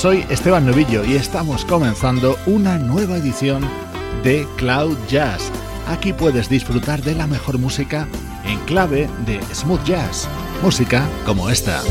Soy Esteban Novillo y estamos comenzando una nueva edición de Cloud Jazz. Aquí puedes disfrutar de la mejor música en clave de smooth jazz, música como esta.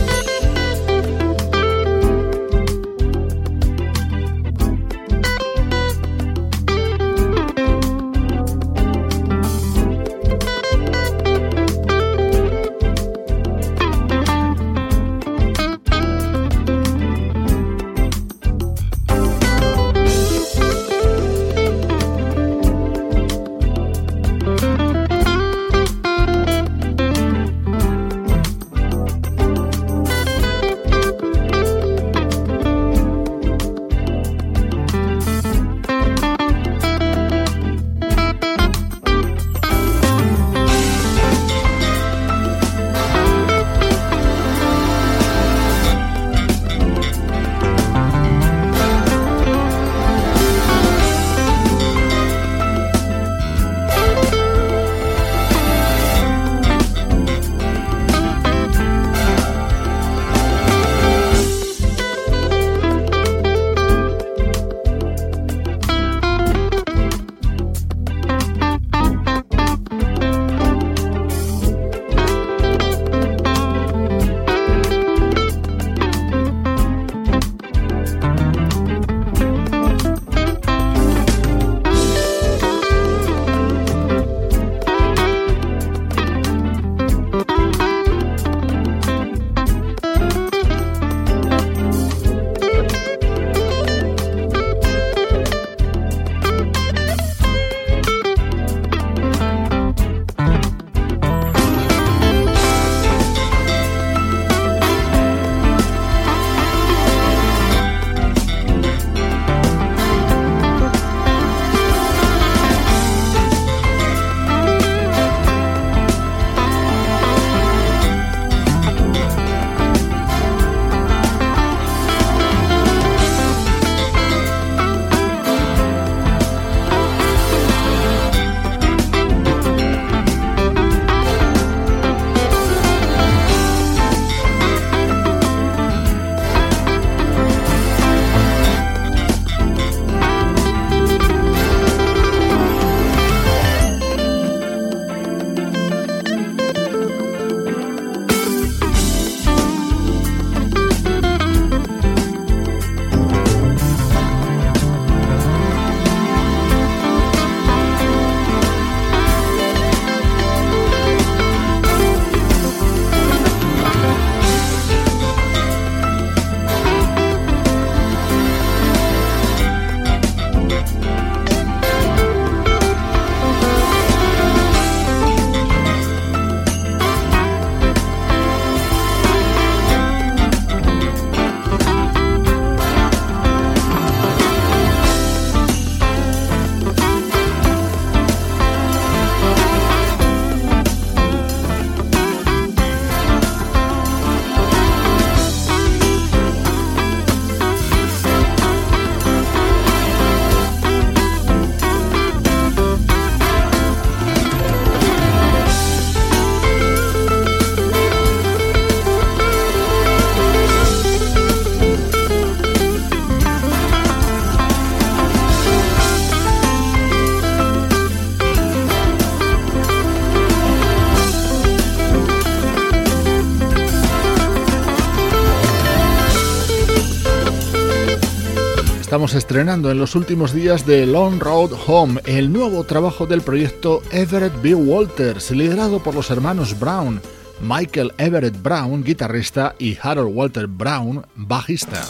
Estrenando en los últimos días de Long Road Home, el nuevo trabajo del proyecto Everett B. Walters, liderado por los hermanos Brown, Michael Everett Brown, guitarrista, y Harold Walter Brown, bajista.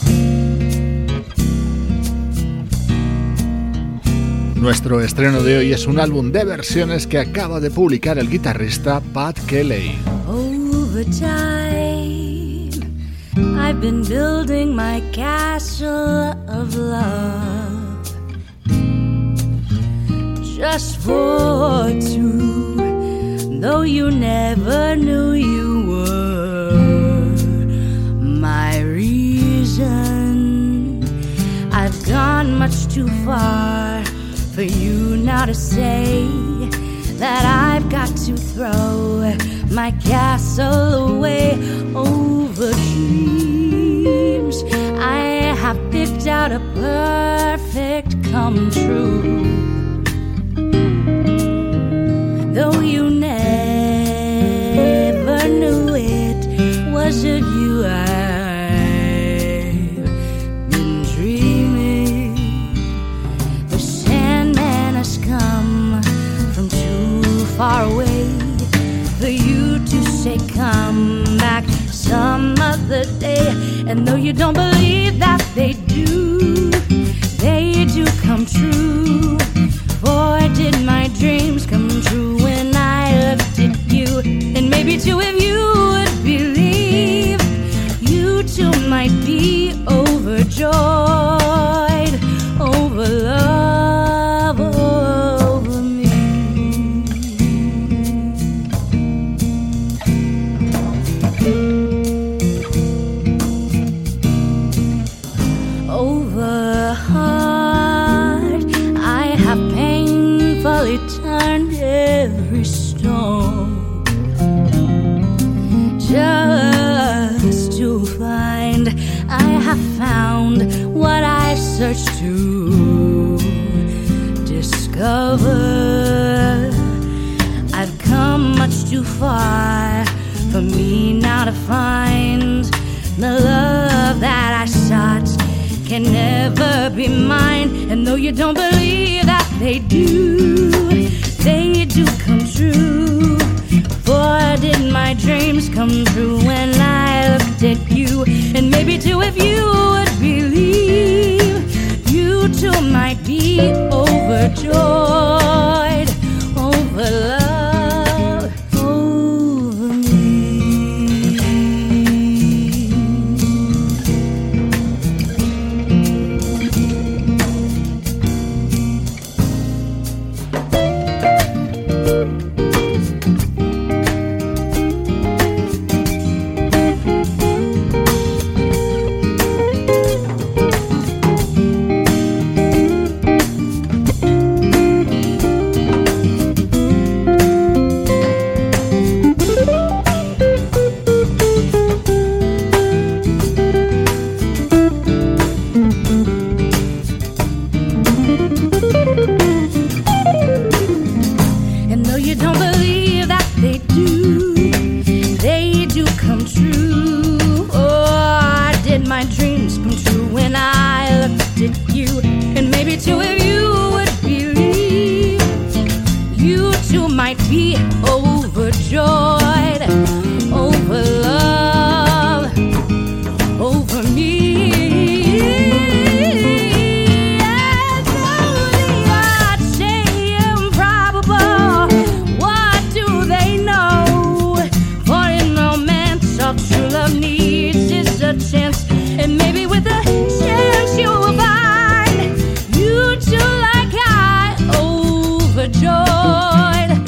Nuestro estreno de hoy es un álbum de versiones que acaba de publicar el guitarrista Pat Kelly. I've been building my castle of love just for two, though you never knew you were my reason. I've gone much too far for you now to say that I've got to throw my castle away over dreams. I have picked out a perfect come true. Some other day. And though you don't believe that they do, they do come true. Can never be mine. And though you don't believe that they do, they do come true. For did my dreams come true when I looked at you? And maybe too, if you would believe, you too might be overjoyed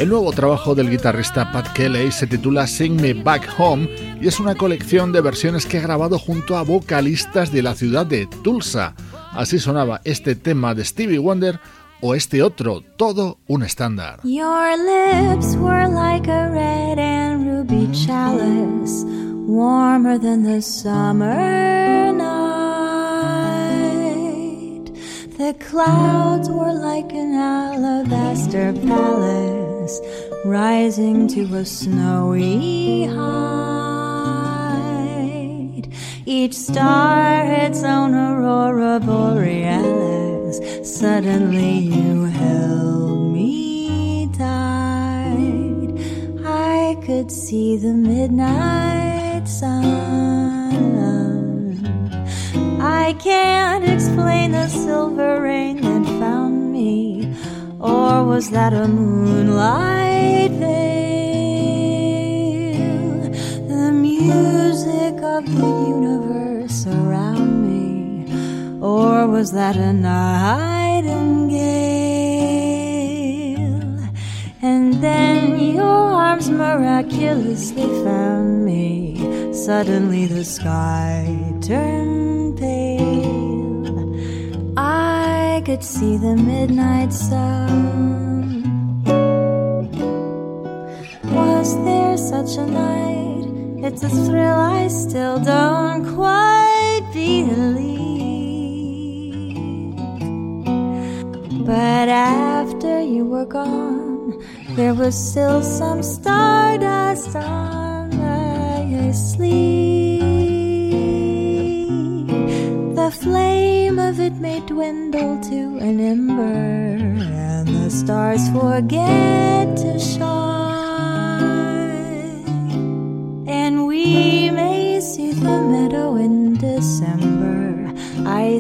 El nuevo trabajo del guitarrista Pat Kelly se titula Sing Me Back Home y es una colección de versiones que ha grabado junto a vocalistas de la ciudad de Tulsa. Así sonaba este tema de Stevie Wonder o este otro, todo un estándar. Rising to a snowy height. each star its own aurora borealis. Suddenly you held me tight. I could see the midnight sun. I can't explain the silver rain that found me, or was that a moonlight veil? The music of the universe around me, or was that a nightingale? And then your arms miraculously found me. Suddenly the sky turned pale. I could see the midnight sun. Was there such a night? It's a thrill I still don't quite believe. But after you were gone, there was still some stardust on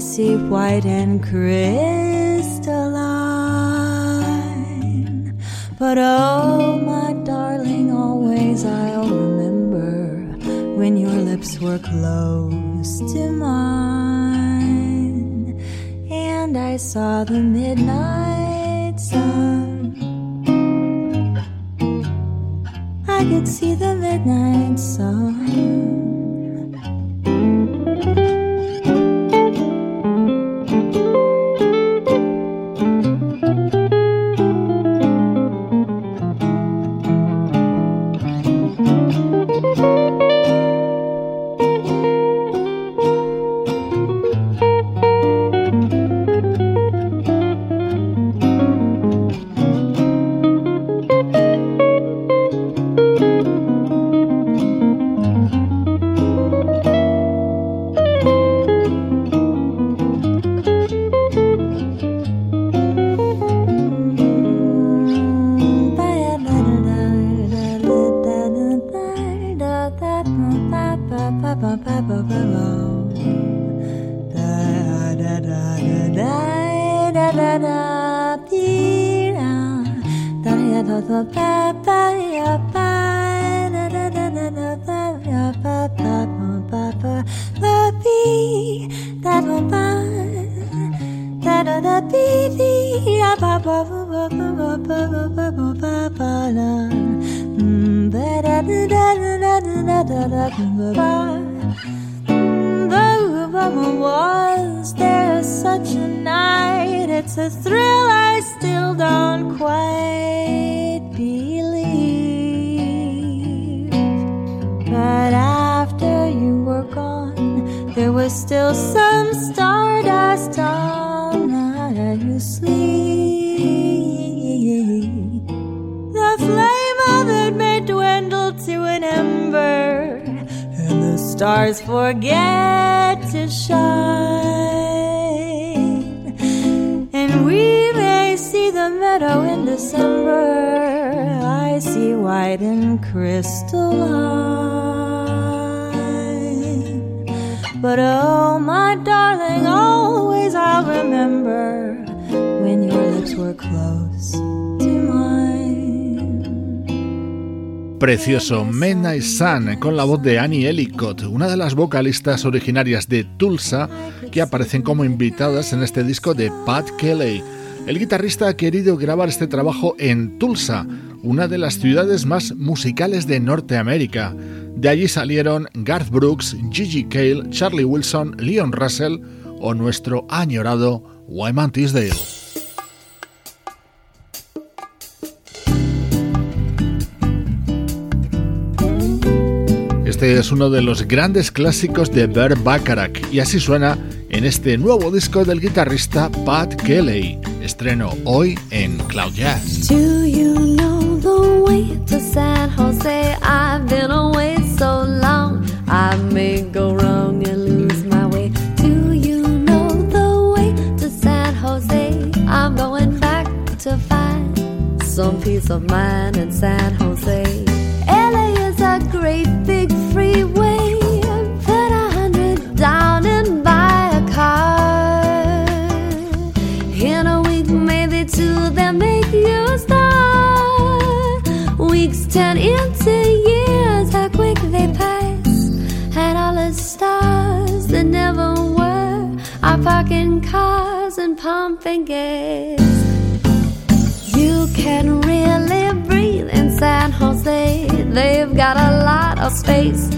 icy white and crystalline. But oh, Was there such a night? It's a thrill I still don't quite believe. But after you were gone, there was still some stardust on my sleeve. The flame of it may dwindle to an ember, and the stars forget to shine. And we may see the meadow in December. I see white and crystalline. But oh, my darling, always I'll remember Precioso Midnight Sun con la voz de Annie Ellicott, una de las vocalistas originarias de Tulsa que aparecen como invitadas en este disco de Pat Kelly. El guitarrista ha querido grabar este trabajo en Tulsa, una de las ciudades más musicales de Norteamérica. De allí salieron Garth Brooks, Gigi Cale, Charlie Wilson, Leon Russell o nuestro añorado Wyman Tisdale. Este es uno de los grandes clásicos de Bert Bacharach y así suena en este nuevo disco del guitarrista Pat Kelly. Estreno hoy en Cloud Jazz. Do you know the way to San Jose? I've been away so long, I may go wrong and lose my way. Do you know the way to San Jose? I'm going back to find some peace of mind. Gas can really breathe in San Jose. They've got a lot of space.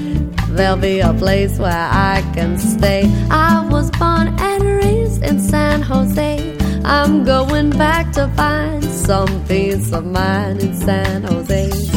There'll be a place where I can stay. I was born and raised in San Jose. I'm going back to find some peace of mind in San Jose.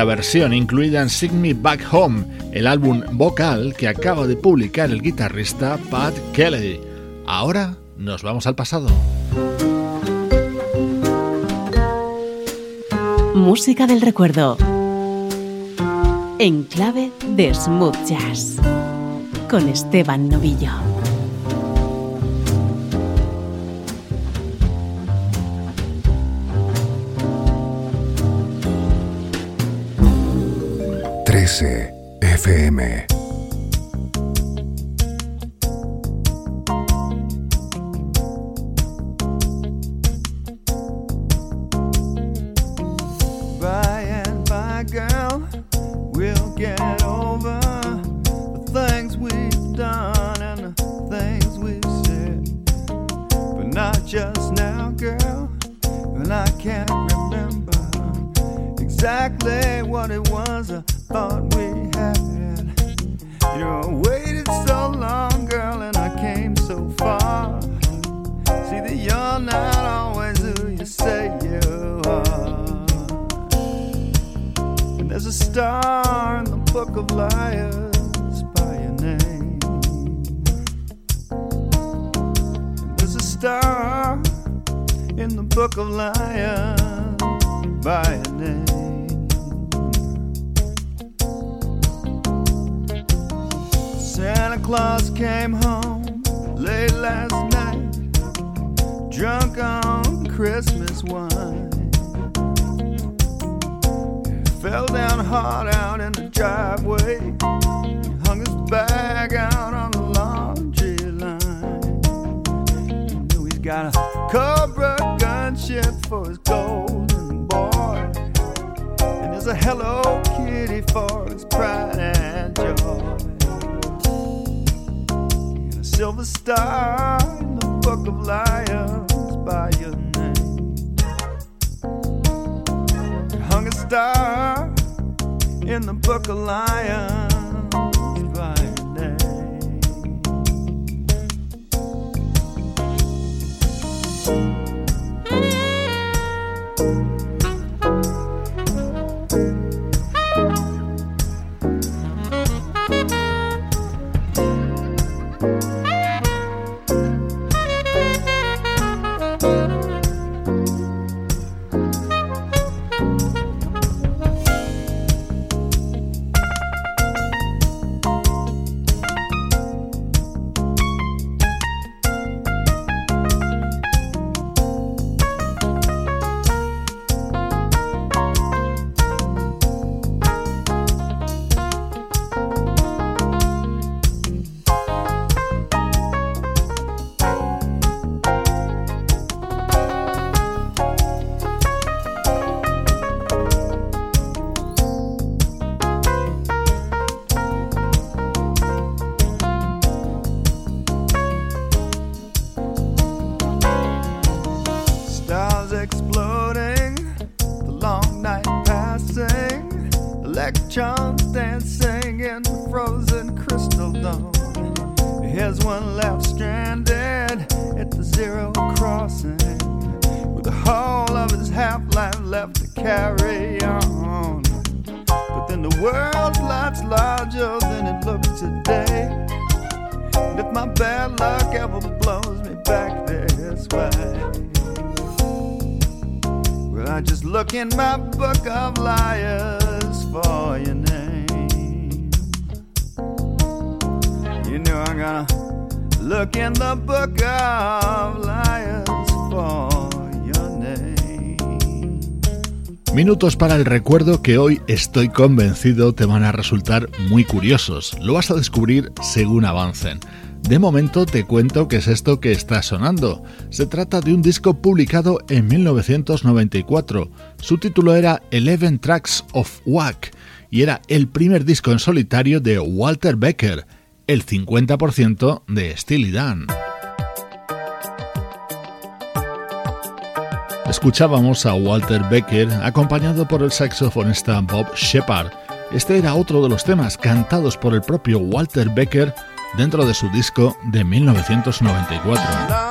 Espléndida versión incluida en Sing Me Back Home, el álbum vocal que acaba de publicar el guitarrista Pat Kelly. Ahora nos vamos al pasado. Música del recuerdo. En clave de smooth jazz. Con Esteban Novillo. of lions by name. Santa Claus came home late last night, drunk on Christmas wine. Fell down hard out in the driveway. for his golden boy, and there's a Hello Kitty for his pride and joy, and a silver star in the book of lions by your name, You hung a star in the book of lions. Bye. Minutos para el recuerdo que hoy estoy convencido te van a resultar muy curiosos. Lo vas a descubrir según avancen. De momento te cuento qué es esto que está sonando. Se trata de un disco publicado en 1994. Su título era Eleven Tracks of Wack y era el primer disco en solitario de Walter Becker, el 50% de Steely Dan. Escuchábamos a Walter Becker acompañado por el saxofonista Bob Shepard. Este era otro de los temas cantados por el propio Walter Becker dentro de su disco de 1994.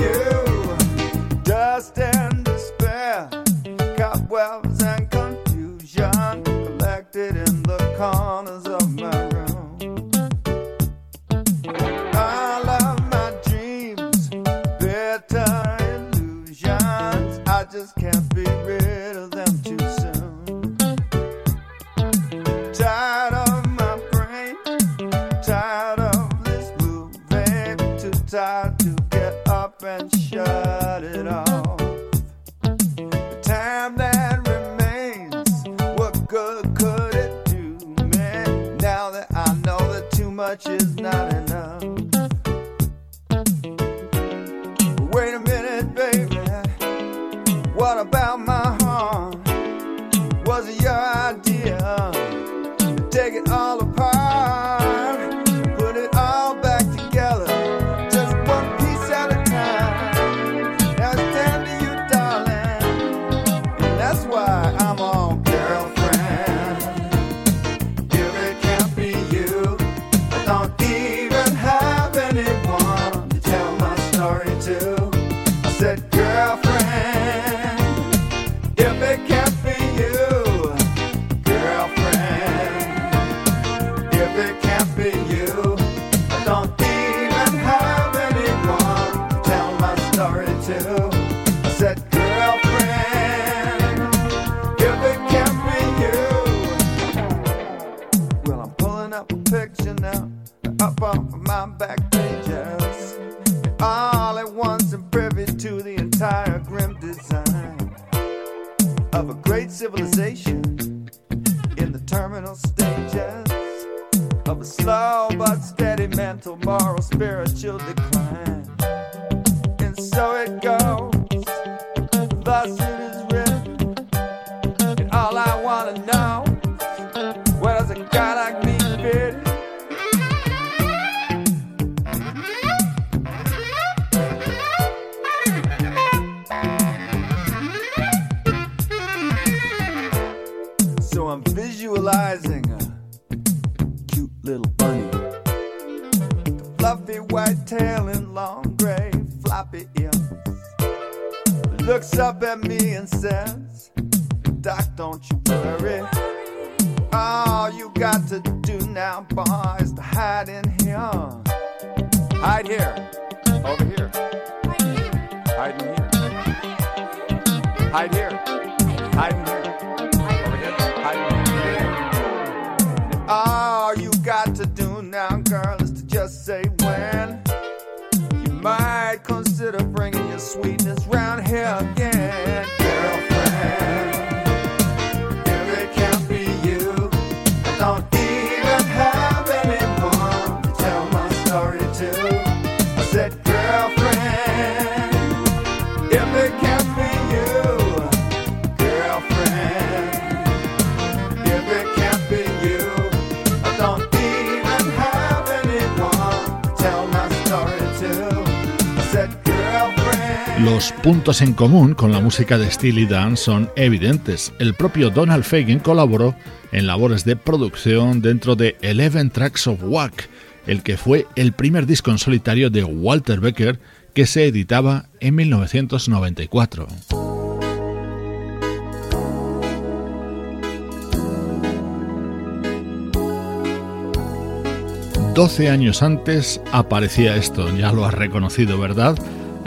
yeah. Of a great civilization in the terminal stages of a slow but steady mental, moral, spiritual decline. And so it goes, thus Looks up at me and says, Doc, don't you worry. All you got to do now, boy, is to hide in here. Hide here. Over here. Hide in here. Hide here. Hide in here. Over here. Hide in here. All you got to do now, girl, is to just say when you might consider bringing your sweetness round here again, girlfriend. Los puntos en común con la música de Steely Dan son evidentes. El propio Donald Fagen colaboró en labores de producción dentro de Eleven Tracks of Wack, el que fue el primer disco en solitario de Walter Becker que se editaba en 1994. Doce años antes aparecía esto, ya lo has reconocido, ¿verdad?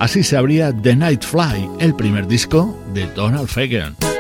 Así se abría The Night Fly, el primer disco de Donald Fagen.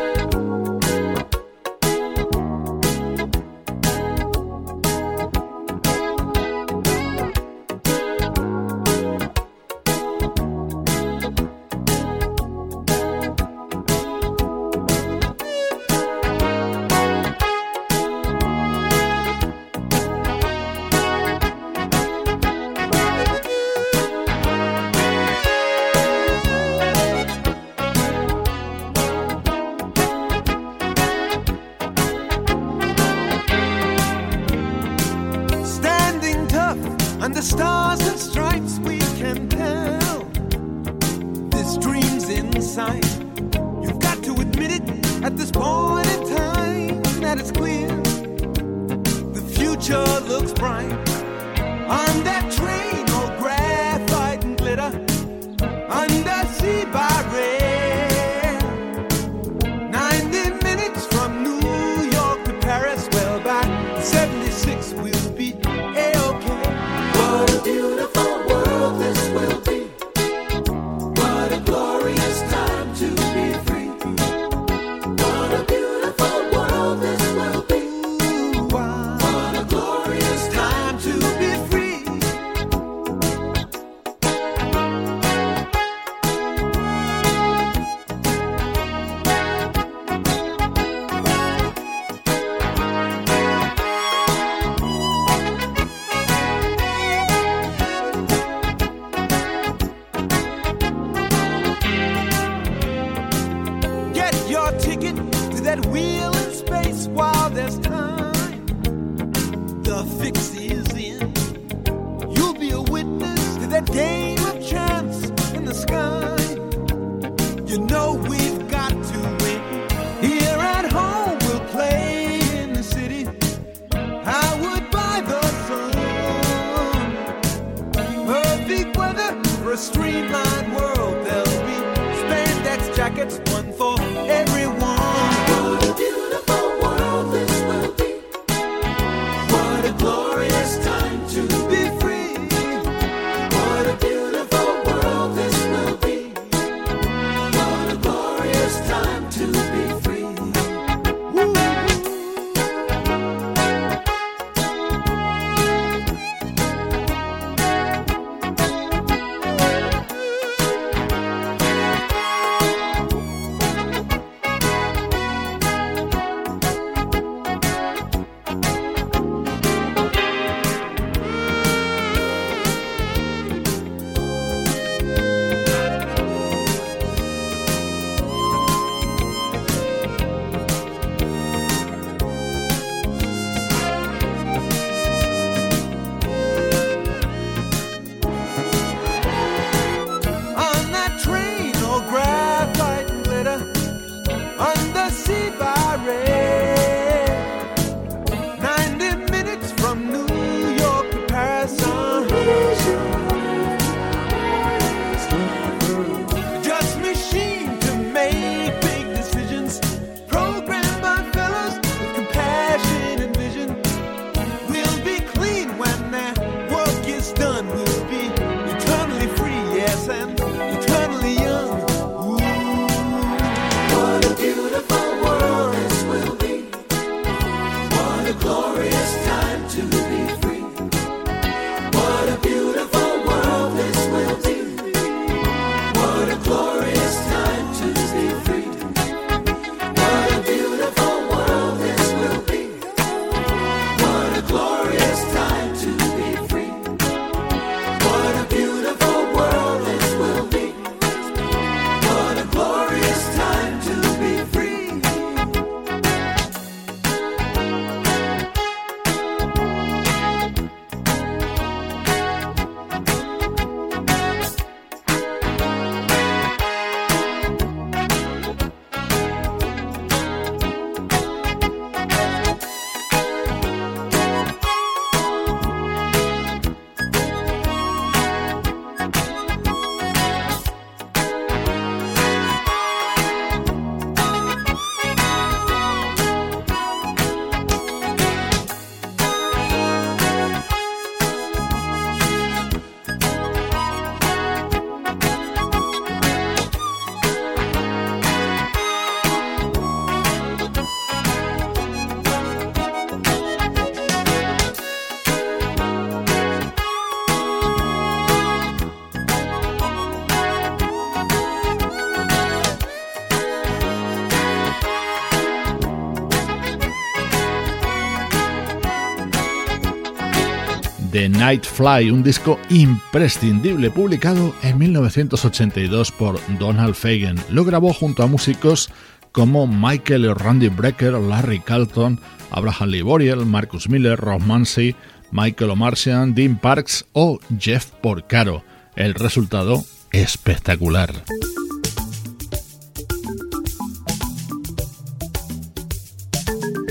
The Night Fly, un disco imprescindible publicado en 1982 por Donald Fagen. Lo grabó junto a músicos como Michael Randy Brecker, Larry Carlton, Abraham Lee Marcus Miller, Rob Munsey, Michael O'Marcian, Dean Parks o Jeff Porcaro. El resultado espectacular.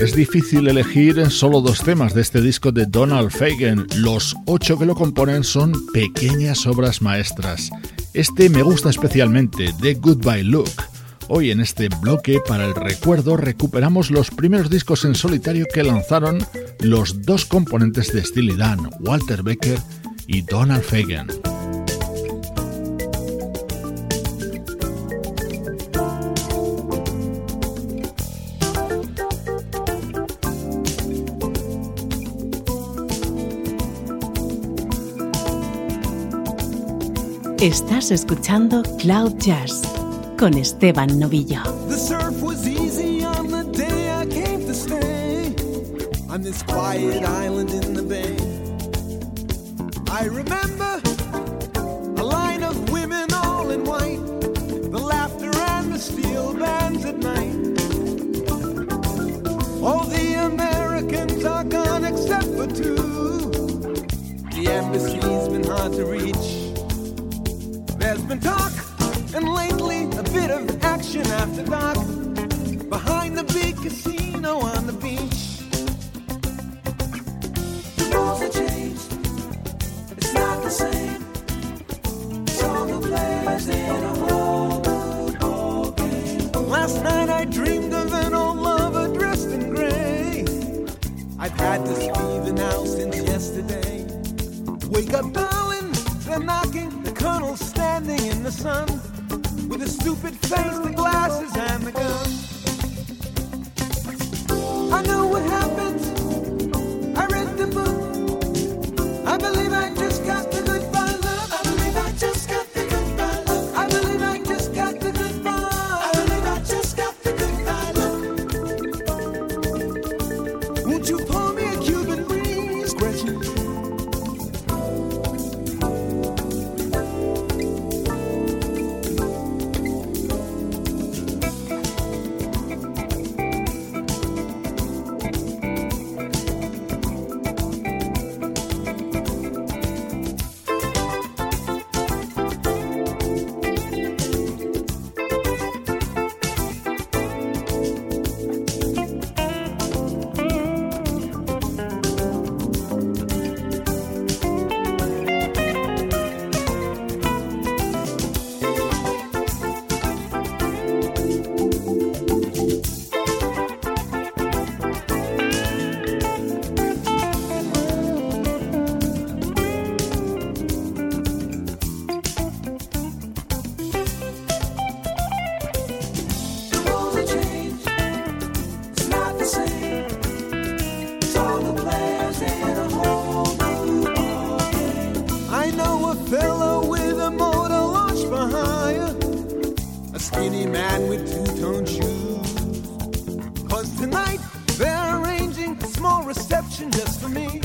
Es difícil elegir solo dos temas de este disco de Donald Fagen. Los ocho que lo componen son pequeñas obras maestras. Este me gusta especialmente, The Goodbye Look. Hoy en este bloque para el recuerdo recuperamos los primeros discos en solitario que lanzaron los dos componentes de Steely Dan, Walter Becker y Donald Fagen. Estás escuchando Cloud Jazz con Esteban Novillo. The surf was easy on the day I came to stay on this quiet island in the bay. I remember a line of women all in white, the laughter and the steel bands at night. All the Americans are gone except for two. hard to reach. Been talk, and lately a bit of action after dark. Behind the big casino on the beach. The rules have changed. It's not the same. It's all the players in a whole game. Last night I dreamed of an old lover dressed in gray. I've had this fever now since yesterday. Wake up, darling, they're knocking. The colonel's standing in the sun with a stupid face, the glasses, and the gun. I know what happens. With two-tone shoes. Cause tonight they're arranging a small reception just for me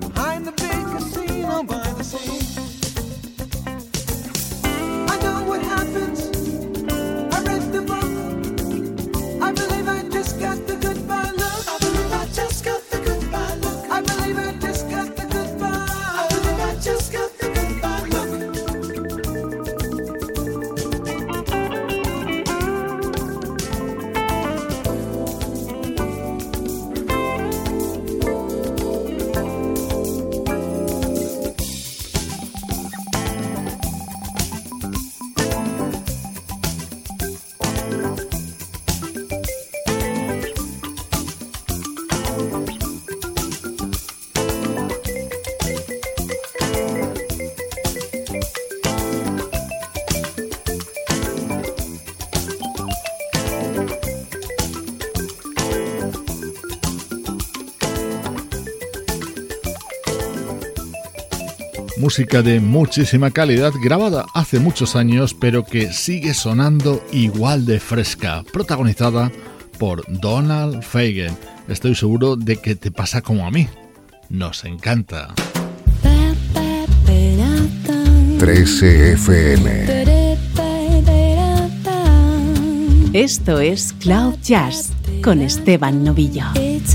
behind the big casino by the sea. I know what happens. Música de muchísima calidad, grabada hace muchos años, pero que sigue sonando igual de fresca, protagonizada por Donald Fagen. Estoy seguro de que te pasa como a mí. Nos encanta. 13 FM. Esto es Cloud Jazz con Esteban Novillo. It's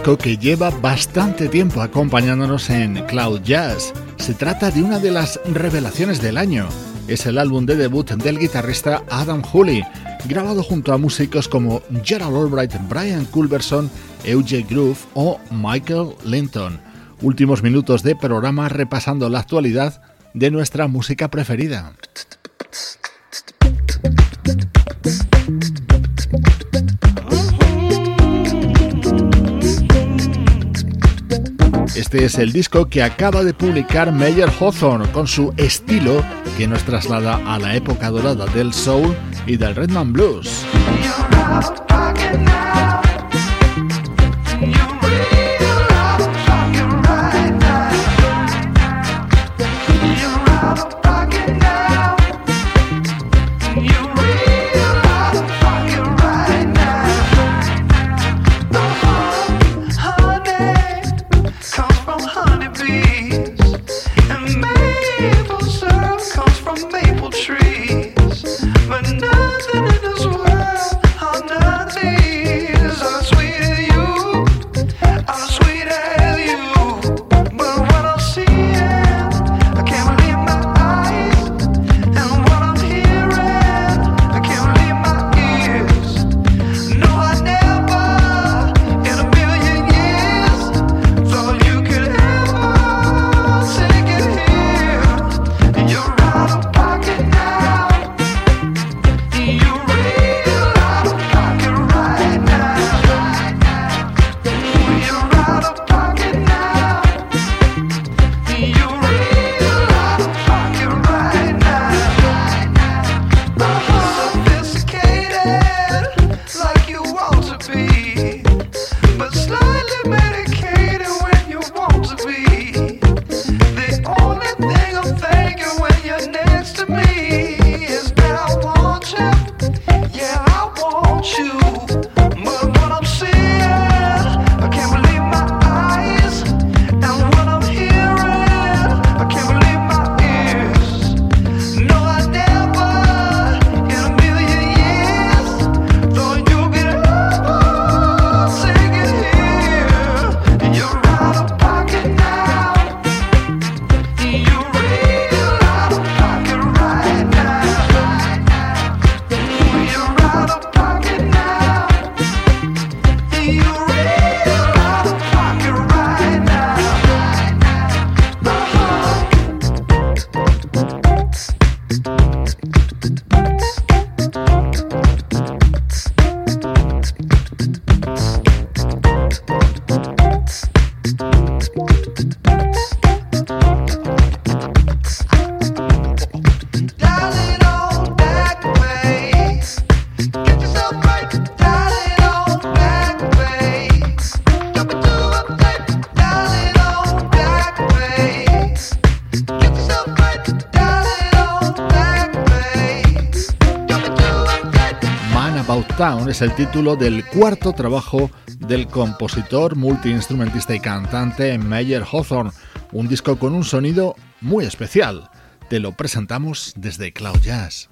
que lleva bastante tiempo acompañándonos en Cloud Jazz. Se trata de una de las revelaciones del año. Es el álbum de debut del guitarrista Adam Hooley, grabado junto a músicos como Gerald Albright, Brian Culberson, Eugene Groove o Michael Linton. Últimos minutos de programa repasando la actualidad de nuestra música preferida. Este es el disco que acaba de publicar Meyer Hawthorne con su estilo que nos traslada a la época dorada del soul y del Redman Blues. Es el título del cuarto trabajo del compositor, multiinstrumentista y cantante Meyer Hawthorne, un disco con un sonido muy especial. Te lo presentamos desde Cloud Jazz.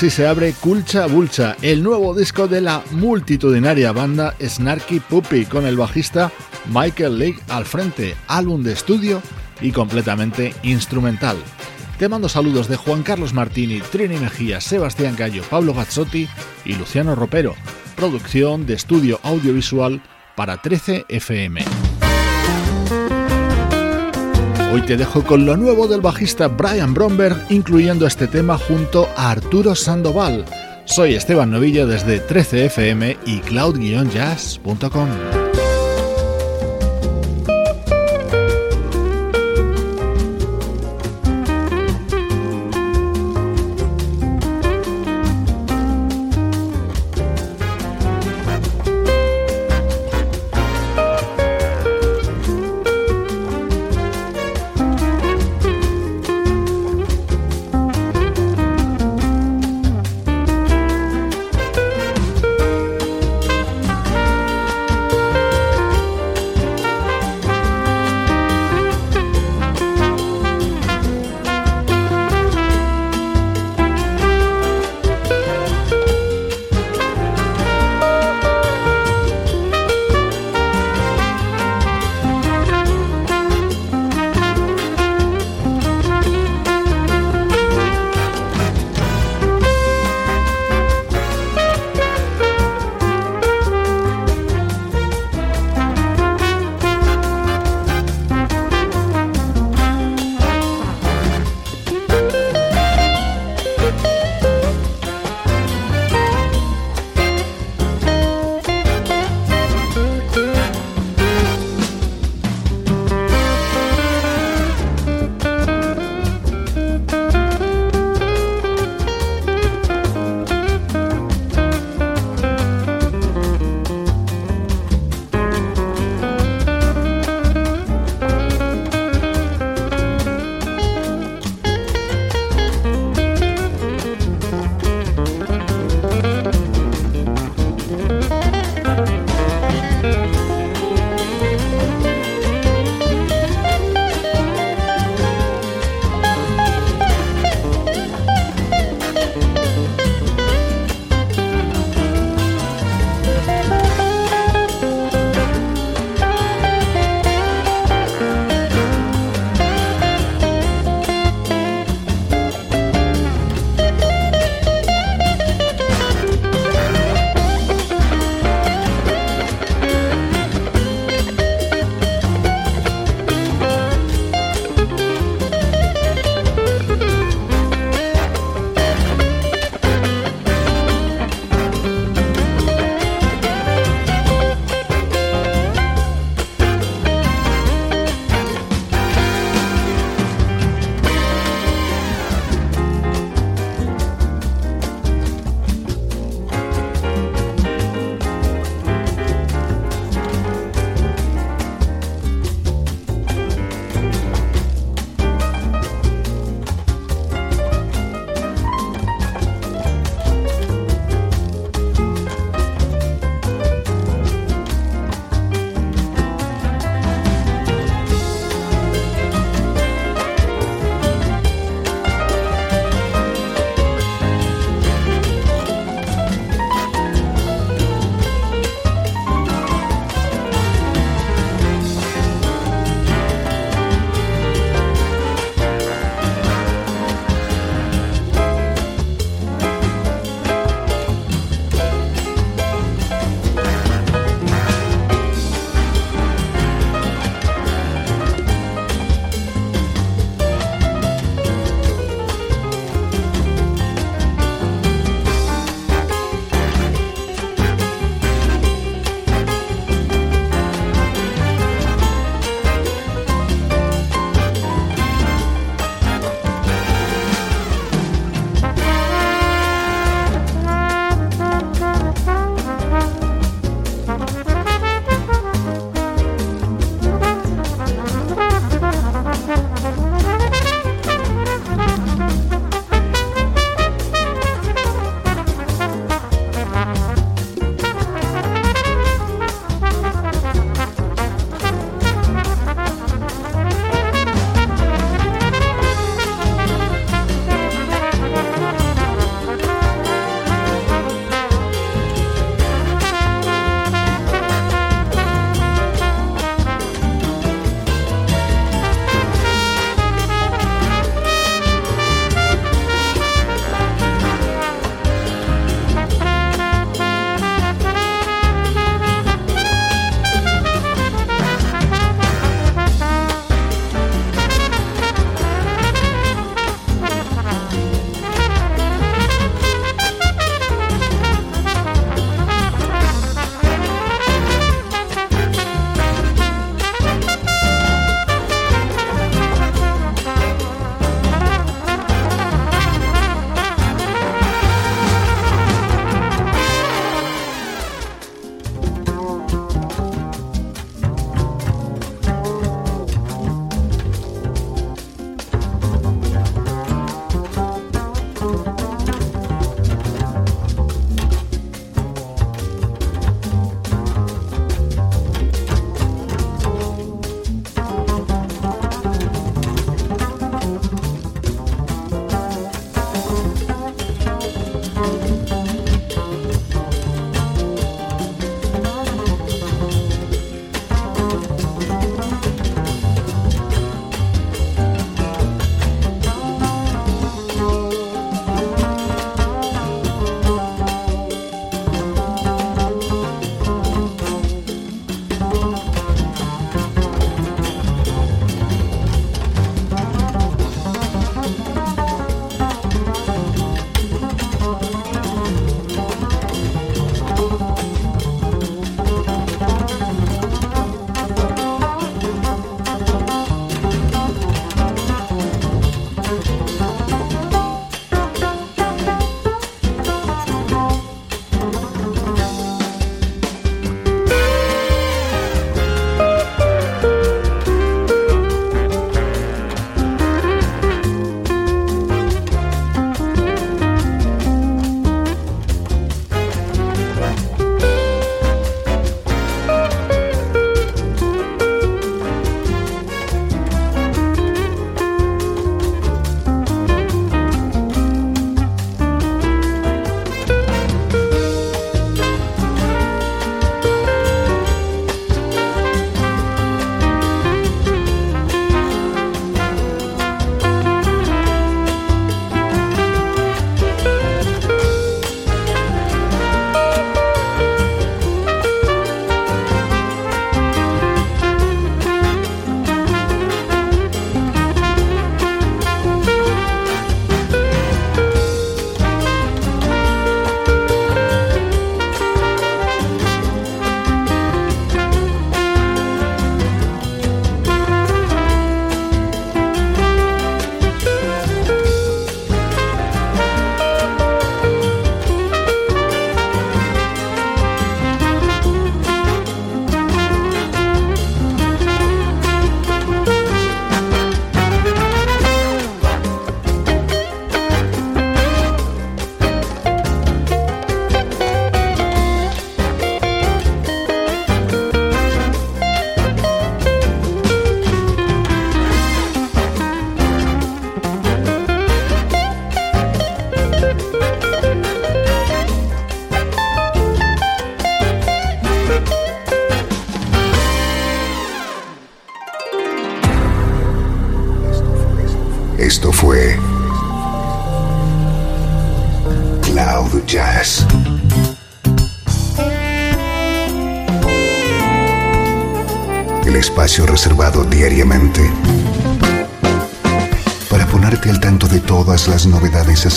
Así se abre Culcha Bulcha, el nuevo disco de la multitudinaria banda Snarky Puppy con el bajista Michael League al frente, álbum de estudio y completamente instrumental. Te mando saludos de Juan Carlos Martini, Trini Mejía, Sebastián Gallo, Pablo Gazzotti y Luciano Ropero. Producción de estudio audiovisual para 13 FM. Hoy te dejo con lo nuevo del bajista Brian Bromberg, incluyendo este tema junto a Arturo Sandoval. Soy Esteban Novillo desde 13fm y cloud-jazz.com.